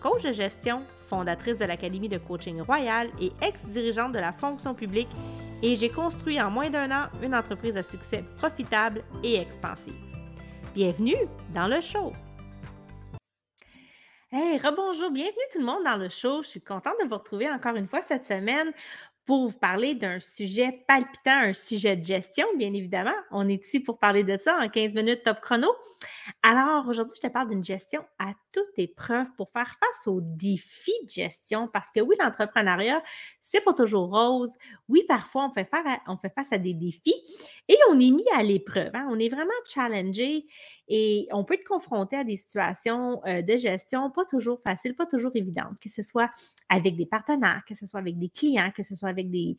coach de gestion, fondatrice de l'Académie de coaching royal et ex-dirigeante de la fonction publique, et j'ai construit en moins d'un an une entreprise à succès profitable et expansive. Bienvenue dans le show! Hey, rebonjour, bienvenue tout le monde dans le show. Je suis contente de vous retrouver encore une fois cette semaine pour vous parler d'un sujet palpitant, un sujet de gestion, bien évidemment. On est ici pour parler de ça en 15 minutes top chrono. Alors, aujourd'hui, je te parle d'une gestion à toute épreuve pour faire face aux défis de gestion parce que oui, l'entrepreneuriat, c'est pas toujours rose. Oui, parfois, on fait, face à des défis et on est mis à l'épreuve. Hein. On est vraiment challengé et on peut être confronté à des situations euh, de gestion pas toujours faciles, pas toujours évidentes, que ce soit avec des partenaires, que ce soit avec des clients, que ce soit avec des,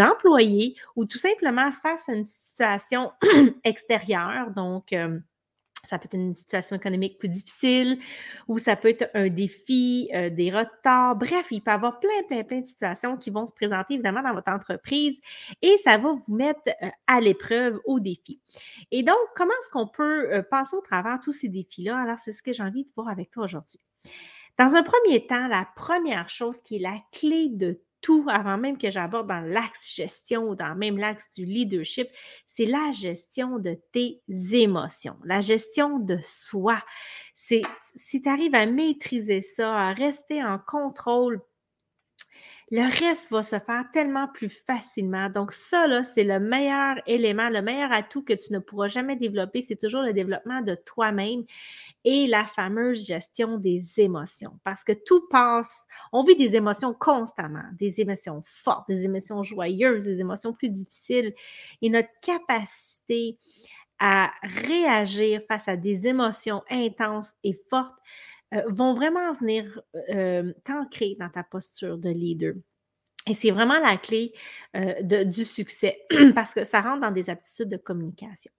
employés ou tout simplement face à une situation extérieure. Donc, euh, ça peut être une situation économique plus difficile ou ça peut être un défi, euh, des retards. Bref, il peut y avoir plein, plein, plein de situations qui vont se présenter évidemment dans votre entreprise et ça va vous mettre euh, à l'épreuve, au défi. Et donc, comment est-ce qu'on peut euh, passer au travers tous ces défis-là? Alors, c'est ce que j'ai envie de voir avec toi aujourd'hui. Dans un premier temps, la première chose qui est la clé de avant même que j'aborde dans l'axe gestion ou dans même l'axe du leadership, c'est la gestion de tes émotions, la gestion de soi. C'est si tu arrives à maîtriser ça, à rester en contrôle le reste va se faire tellement plus facilement. Donc, ça, là, c'est le meilleur élément, le meilleur atout que tu ne pourras jamais développer. C'est toujours le développement de toi-même et la fameuse gestion des émotions. Parce que tout passe, on vit des émotions constamment, des émotions fortes, des émotions joyeuses, des émotions plus difficiles. Et notre capacité à réagir face à des émotions intenses et fortes, euh, vont vraiment venir euh, t'ancrer dans ta posture de leader. Et c'est vraiment la clé euh, du succès parce que ça rentre dans des aptitudes de communication.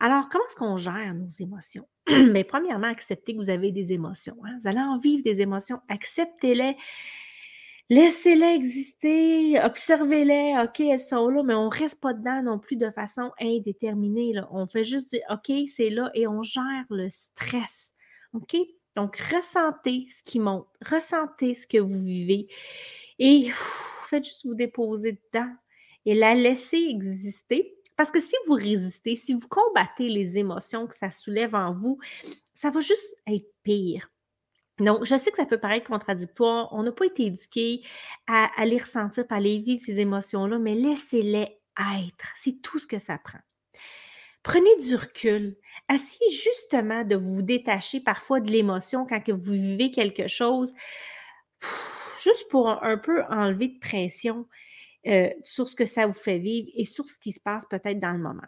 Alors, comment est-ce qu'on gère nos émotions? Mais premièrement, acceptez que vous avez des émotions. Hein. Vous allez en vivre des émotions. Acceptez-les. Laissez-les exister, observez-les, OK, elles sont là, mais on ne reste pas dedans non plus de façon indéterminée. On fait juste dire, OK, c'est là et on gère le stress. OK? Donc, ressentez ce qui monte, ressentez ce que vous vivez et faites juste vous déposer dedans et la laisser exister. Parce que si vous résistez, si vous combattez les émotions que ça soulève en vous, ça va juste être pire. Donc, je sais que ça peut paraître contradictoire. On n'a pas été éduqué à, à les ressentir, à les vivre, ces émotions-là, mais laissez-les être. C'est tout ce que ça prend. Prenez du recul. Essayez justement de vous détacher parfois de l'émotion quand que vous vivez quelque chose, juste pour un, peu enlever de pression euh, sur ce que ça vous fait vivre et sur ce qui se passe peut-être dans le moment.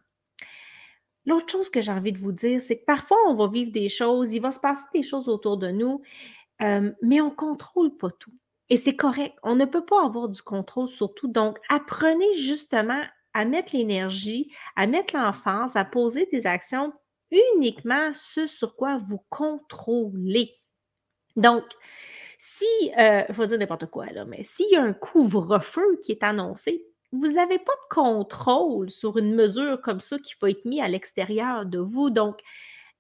L'autre chose que j'ai envie de vous dire, c'est que parfois on va vivre des choses, il va se passer des choses autour de nous, euh, mais on ne contrôle pas tout. Et c'est correct. On ne peut pas avoir du contrôle sur tout. Donc, apprenez justement à mettre l'énergie, à mettre l'enfance, à poser des actions uniquement ce sur quoi vous contrôlez. Donc, si, euh, je vais dire n'importe quoi là, mais s'il y a un couvre-feu qui est annoncé, vous n'avez pas de contrôle sur une mesure comme ça qui va être mise à l'extérieur de vous. Donc,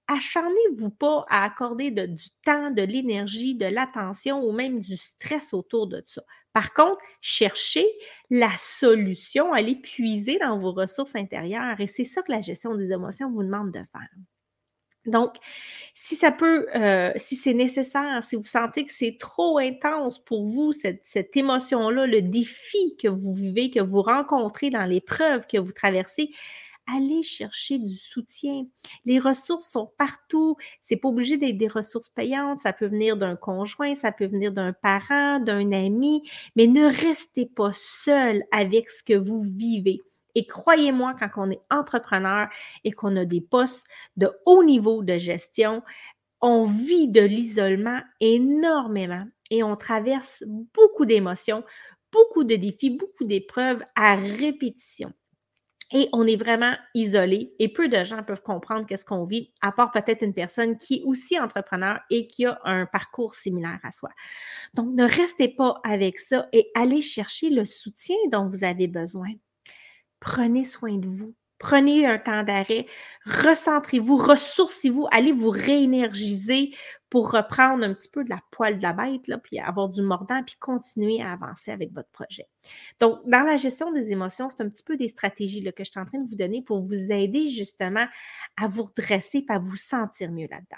acharnez-vous pas à accorder du temps, de l'énergie, de l'attention ou même du stress autour de ça. Par contre, cherchez la solution, allez puiser dans vos ressources intérieures et c'est ça que la gestion des émotions vous demande de faire. Donc, si ça peut, euh, si c'est nécessaire, si vous sentez que c'est trop intense pour vous, cette, cette émotion-là, le défi que vous vivez, que vous rencontrez dans l'épreuve que vous traversez, allez chercher du soutien. Les ressources sont partout. C'est pas obligé d'être des ressources payantes. Ça peut venir d'un conjoint, ça peut venir d'un parent, d'un ami, mais ne restez pas seul avec ce que vous vivez. Et croyez-moi, quand on est entrepreneur et qu'on a des postes de haut niveau de gestion, on vit de l'isolement énormément et on traverse beaucoup d'émotions, beaucoup de défis, beaucoup d'épreuves à répétition. Et on est vraiment isolé et peu de gens peuvent comprendre qu'est-ce qu'on vit, à part peut-être une personne qui est aussi entrepreneur et qui a un parcours similaire à soi. Donc, ne restez pas avec ça et allez chercher le soutien dont vous avez besoin. Prenez soin de vous. Prenez un temps d'arrêt, recentrez-vous, ressourcez-vous, allez vous réénergiser pour reprendre un petit peu de la poêle de la bête, là, puis avoir du mordant, puis continuer à avancer avec votre projet. Donc, dans la gestion des émotions, c'est un petit peu des stratégies là, que je suis en train de vous donner pour vous aider justement à vous redresser et à vous sentir mieux là-dedans.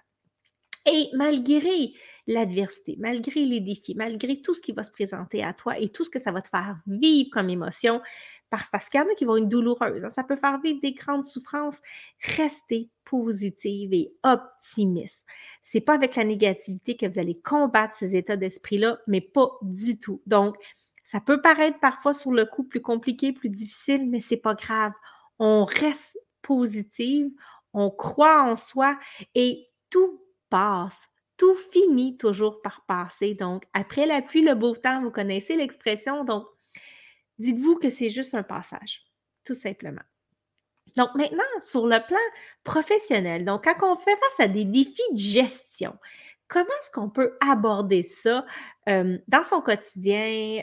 Et malgré l'adversité, malgré les défis, malgré tout ce qui va se présenter à toi et tout ce que ça va te faire vivre comme émotion, parce qu'il y en a qui vont être douloureuses, hein, ça peut faire vivre des grandes souffrances, restez positive et optimiste. C'est pas avec la négativité que vous allez combattre ces états d'esprit-là, mais pas du tout. Donc, ça peut paraître parfois sur le coup plus compliqué, plus difficile, mais c'est pas grave. On reste positive, on croit en soi et tout Tout finit toujours par passer. Donc, après la pluie, le beau temps, vous connaissez l'expression. Donc, dites-vous que c'est juste un passage, tout simplement. Donc, maintenant, sur le plan professionnel, donc quand on fait face à des défis de gestion, comment est-ce qu'on peut aborder ça dans son quotidien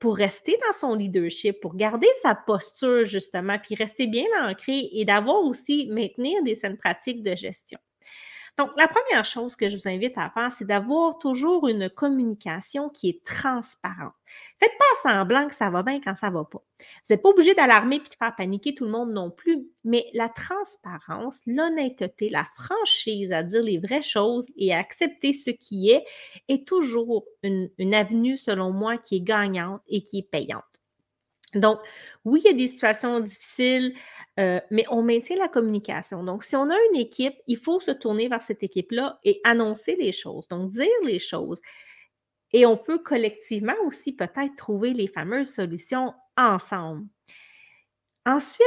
pour rester dans son leadership, pour garder sa posture justement, puis rester bien ancré et d'avoir aussi maintenir des saines pratiques de gestion? Donc, la première chose que je vous invite à faire, c'est d'avoir toujours une communication qui est transparente. Faites pas semblant que ça va bien quand ça va pas. Vous n'êtes pas obligé d'alarmer puis de faire paniquer tout le monde non plus, mais la transparence, l'honnêteté, la franchise à dire les vraies choses et à accepter ce qui est, est toujours une, une avenue, selon moi, qui est gagnante et qui est payante. Donc, oui, il y a des situations difficiles, euh, mais on maintient la communication. Donc, si on a une équipe, il faut se tourner vers cette équipe-là et annoncer les choses, donc dire les choses. Et on peut collectivement aussi peut-être trouver les fameuses solutions ensemble. Ensuite,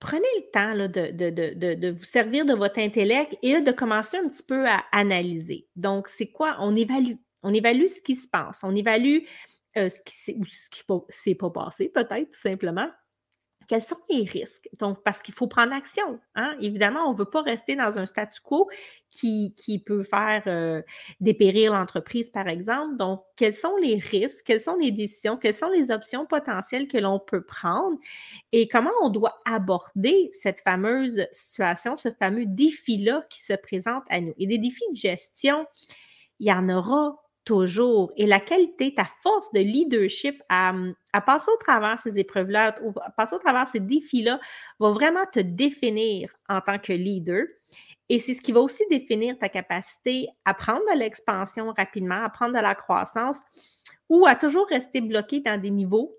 prenez le temps de, de, vous servir de votre intellect et de commencer un petit peu à analyser. Donc, c'est quoi? On évalue. On évalue ce qui se passe. On évalue euh, ce qui ou ce qui s'est pas passé, peut-être, tout simplement. Quels sont les risques? Donc, parce qu'il faut prendre action. Hein? Évidemment, on ne veut pas rester dans un statu quo qui, peut faire euh, dépérir l'entreprise, par exemple. Donc, quels sont les risques? Quelles sont les décisions? Quelles sont les options potentielles que l'on peut prendre? Et comment on doit aborder cette fameuse situation, ce fameux défi-là qui se présente à nous? Et des défis de gestion, il y en aura toujours. Et la qualité, ta force de leadership à, passer au travers ces épreuves-là, ou à passer au travers ces défis-là, va vraiment te définir en tant que leader. Et c'est ce qui va aussi définir ta capacité à prendre de l'expansion rapidement, à prendre de la croissance ou à toujours rester bloqué dans des niveaux,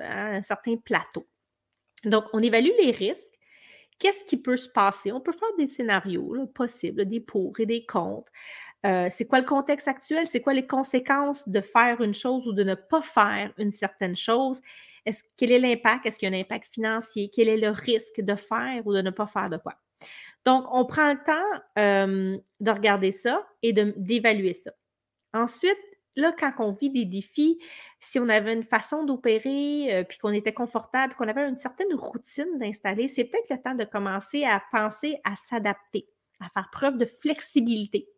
à un certain plateau. Donc, on évalue les risques. Qu'est-ce qui peut se passer? On peut faire des scénarios possibles, des pour et des contre. Euh, c'est quoi le contexte actuel? C'est quoi les conséquences de faire une chose ou de ne pas faire une certaine chose? Est-ce, quel est l'impact? Est-ce qu'il y a un impact financier? Quel est le risque de faire ou de ne pas faire de quoi? Donc, on prend le temps de regarder ça et d'évaluer ça. Ensuite, là, quand on vit des défis, si on avait une façon d'opérer, euh, puis qu'on était confortable, qu'on avait une certaine routine d'installer, c'est peut-être le temps de commencer à penser à s'adapter, à faire preuve de flexibilité.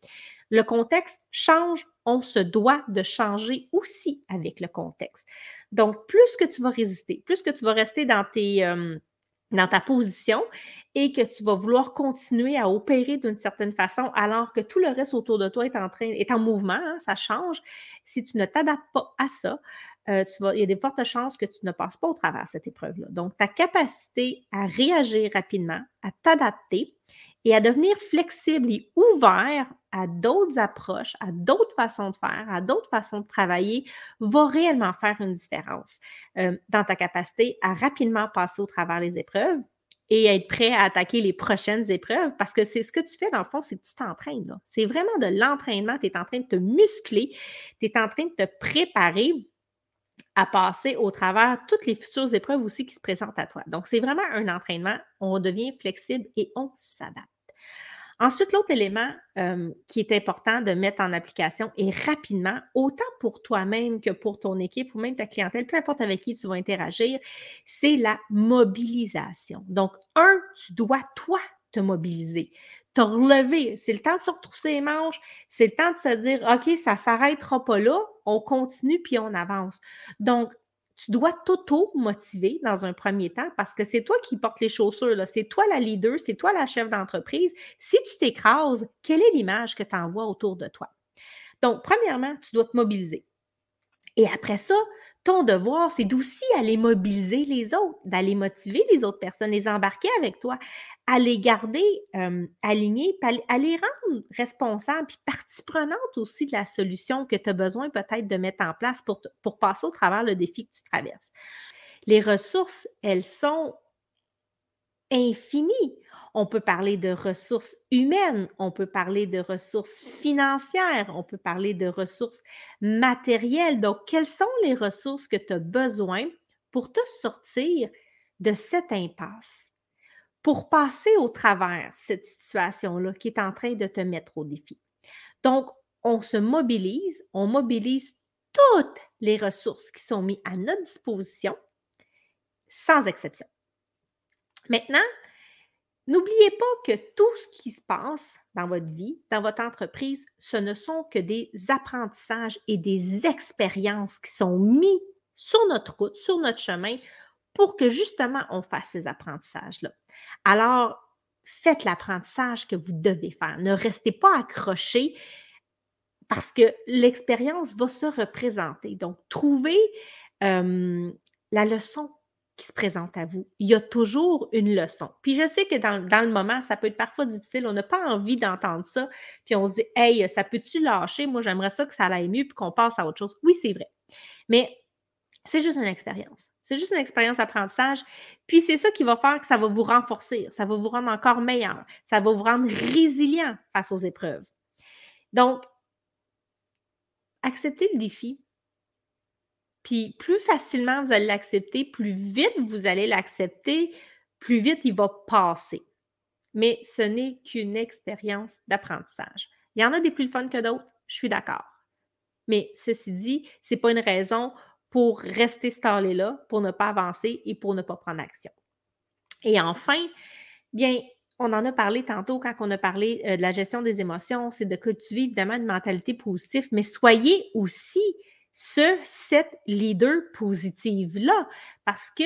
Le contexte change, on se doit de changer aussi avec le contexte. Donc, plus que tu vas résister, plus que tu vas rester dans tes... Euh, dans ta position et que tu vas vouloir continuer à opérer d'une certaine façon alors que tout le reste autour de toi est en train est en mouvement, hein, ça change. Si tu ne t'adaptes pas à ça, euh, il y a des fortes chances que tu ne passes pas au travers cette épreuve-là. Donc, ta capacité à réagir rapidement, à t'adapter et à devenir flexible et ouvert à d'autres approches, à d'autres façons de faire, à d'autres façons de travailler, va réellement faire une différence euh, dans ta capacité à rapidement passer au travers les épreuves et être prêt à attaquer les prochaines épreuves parce que c'est ce que tu fais dans le fond, c'est que tu t'entraînes. C'est vraiment de l'entraînement, tu es en train de te muscler, tu es en train de te préparer à passer au travers toutes les futures épreuves aussi qui se présentent à toi. Donc, c'est vraiment un entraînement. On devient flexible et on s'adapte. Ensuite, l'autre élément qui est important de mettre en application et rapidement, autant pour toi-même que pour ton équipe ou même ta clientèle, peu importe avec qui tu vas interagir, c'est la mobilisation. Donc, un, tu dois, toi, te mobiliser relever. C'est le temps de se retrousser les manches. C'est le temps de se dire, OK, ça ne s'arrêtera pas là. On continue puis on avance. Donc, tu dois t'auto-motiver dans un premier temps parce que c'est toi qui portes les chaussures, c'est toi la leader, c'est toi la chef d'entreprise. Si tu t'écrases, quelle est l'image que tu envoies autour de toi? Donc, premièrement, tu dois te mobiliser. Et après ça, ton devoir, c'est d'aussi aller mobiliser les autres, d'aller motiver les autres personnes, les embarquer avec toi, à les garder alignés, à les rendre responsables, puis partie prenante aussi de la solution que tu as besoin peut-être de mettre en place pour, pour passer au travers le défi que tu traverses. Les ressources, elles sont infinies. On peut parler de ressources humaines, on peut parler de ressources financières, on peut parler de ressources matérielles. Donc, quelles sont les ressources que tu as besoin pour te sortir de cette impasse, pour passer au travers cette situation-là qui est en train de te mettre au défi? Donc, on se mobilise, on mobilise toutes les ressources qui sont mises à notre disposition, sans exception. Maintenant, N'oubliez pas que tout ce qui se passe dans votre vie, dans votre entreprise, ce ne sont que des apprentissages et des expériences qui sont mis sur notre route, sur notre chemin, pour que justement on fasse ces apprentissages-là. Alors, faites l'apprentissage que vous devez faire. Ne restez pas accroché parce que l'expérience va se représenter. Donc, trouvez la leçon se présente à vous. Il y a toujours une leçon. Puis je sais que dans, le moment, ça peut être parfois difficile. On n'a pas envie d'entendre ça. Puis on se dit, hey, ça peut-tu lâcher? Moi, j'aimerais ça que ça aille mieux puis qu'on passe à autre chose. Oui, c'est vrai. Mais c'est juste une expérience. C'est juste une expérience d'apprentissage. Puis c'est ça qui va faire que ça va vous renforcer, ça va vous rendre encore meilleur, ça va vous rendre résilient face aux épreuves. Donc, acceptez le défi, puis plus facilement vous allez l'accepter, plus vite vous allez l'accepter, plus vite il va passer. Mais ce n'est qu'une expérience d'apprentissage. Il y en a des plus fun que d'autres, je suis d'accord. Mais ceci dit, ce n'est pas une raison pour rester stallé là, pour ne pas avancer et pour ne pas prendre action. Et enfin, bien, on en a parlé tantôt quand on a parlé euh, de la gestion des émotions, c'est de cultiver évidemment une mentalité positive, mais soyez aussi ce, cette leader positive-là, parce que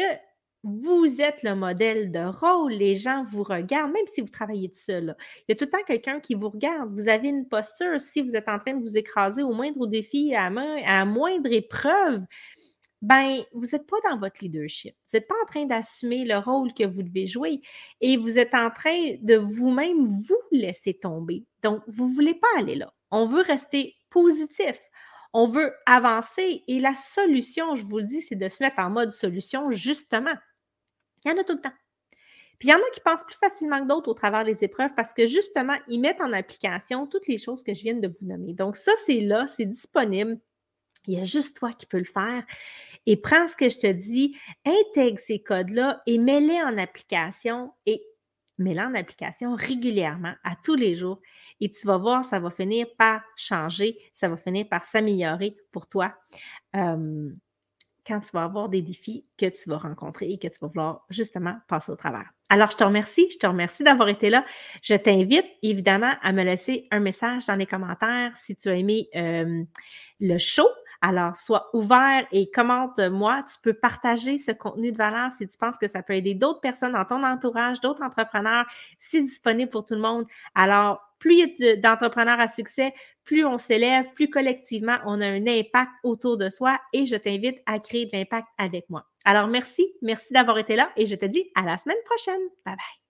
vous êtes le modèle de rôle, les gens vous regardent, même si vous travaillez tout seul. Il y a tout le temps quelqu'un qui vous regarde. Vous avez une posture, si vous êtes en train de vous écraser au moindre défi, à, main, à moindre épreuve, ben, vous n'êtes pas dans votre leadership. Vous n'êtes pas en train d'assumer le rôle que vous devez jouer et vous êtes en train de vous-même vous laisser tomber. Donc, vous ne voulez pas aller là. On veut rester positif. On veut avancer et la solution, je vous le dis, c'est de se mettre en mode solution, justement. Il y en a tout le temps. Puis il y en a qui pensent plus facilement que d'autres au travers des épreuves parce que justement, ils mettent en application toutes les choses que je viens de vous nommer. Donc, ça, c'est là, c'est disponible. Il y a juste toi qui peux le faire. Et prends ce que je te dis, intègre ces codes-là et mets-les en application et mets-les en application régulièrement, à tous les jours. Et tu vas voir, ça va finir par changer, ça va finir par s'améliorer pour toi quand tu vas avoir des défis que tu vas rencontrer et que tu vas vouloir justement passer au travers. Alors, je te remercie, je te remercie d'avoir été là. Je t'invite évidemment à me laisser un message dans les commentaires si tu as aimé le show. Alors, sois ouvert et commente-moi. Tu peux partager ce contenu de valeur si tu penses que ça peut aider d'autres personnes dans ton entourage, d'autres entrepreneurs. C'est disponible pour tout le monde. Alors, plus il y a d'entrepreneurs à succès, plus on s'élève, plus collectivement on a un impact autour de soi et je t'invite à créer de l'impact avec moi. Alors, merci, merci d'avoir été là et je te dis à la semaine prochaine. Bye bye.